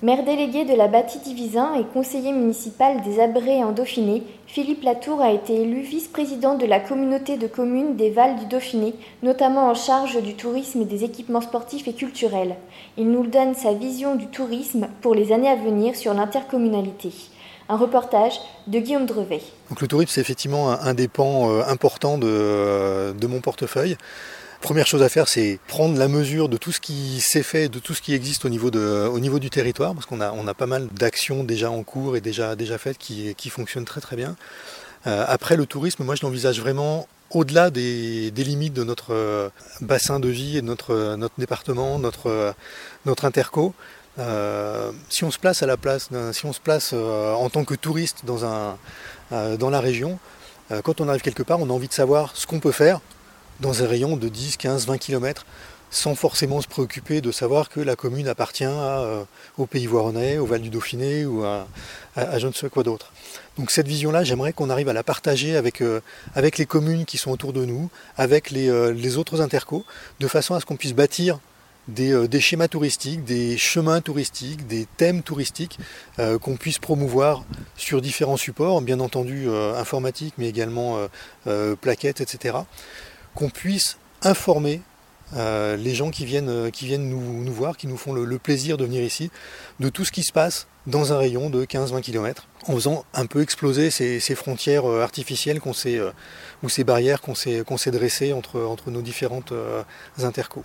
Maire délégué de la Bâtie-Divisin et conseiller municipal des Abrets en Dauphiné, Philippe Latour a été élu vice-président de la communauté de communes des Vals du Dauphiné, notamment en charge du tourisme et des équipements sportifs et culturels. Il nous donne sa vision du tourisme pour les années à venir sur l'intercommunalité. Un reportage de Guillaume Drevet. Le tourisme, c'est effectivement un, des pans euh, importants de, de mon portefeuille. Première chose à faire, c'est prendre la mesure de tout ce qui s'est fait, de tout ce qui existe au niveau, du territoire, parce qu'on a, pas mal d'actions déjà en cours et déjà, faites qui, fonctionnent très bien. Euh, après, le tourisme, moi je l'envisage vraiment au-delà des, limites de notre euh, bassin de vie et de notre, notre département, notre, interco. Euh, si on se place à la place, si on se place euh, en tant que touriste dans, euh, la région, euh, quand on arrive quelque part, on a envie de savoir ce qu'on peut faire, dans un rayon de 10, 15, 20 km, sans forcément se préoccuper de savoir que la commune appartient euh, au Pays Voironnais, au Val du Dauphiné ou à, je ne sais quoi d'autre. Donc cette vision-là, j'aimerais qu'on arrive à la partager avec, euh, avec les communes qui sont autour de nous, avec les, euh, les autres intercos, de façon à ce qu'on puisse bâtir des, des, schémas touristiques, des chemins touristiques, des thèmes touristiques qu'on puisse promouvoir sur différents supports, bien entendu euh, informatiques, mais également plaquettes, etc qu'on puisse informer euh, les gens qui viennent, euh, nous, voir, qui nous font le, plaisir de venir ici, de tout ce qui se passe dans un rayon de 15-20 km, en faisant un peu exploser ces, frontières euh, artificielles ou ces barrières qu'on s'est, dressées entre, entre nos différentes intercos.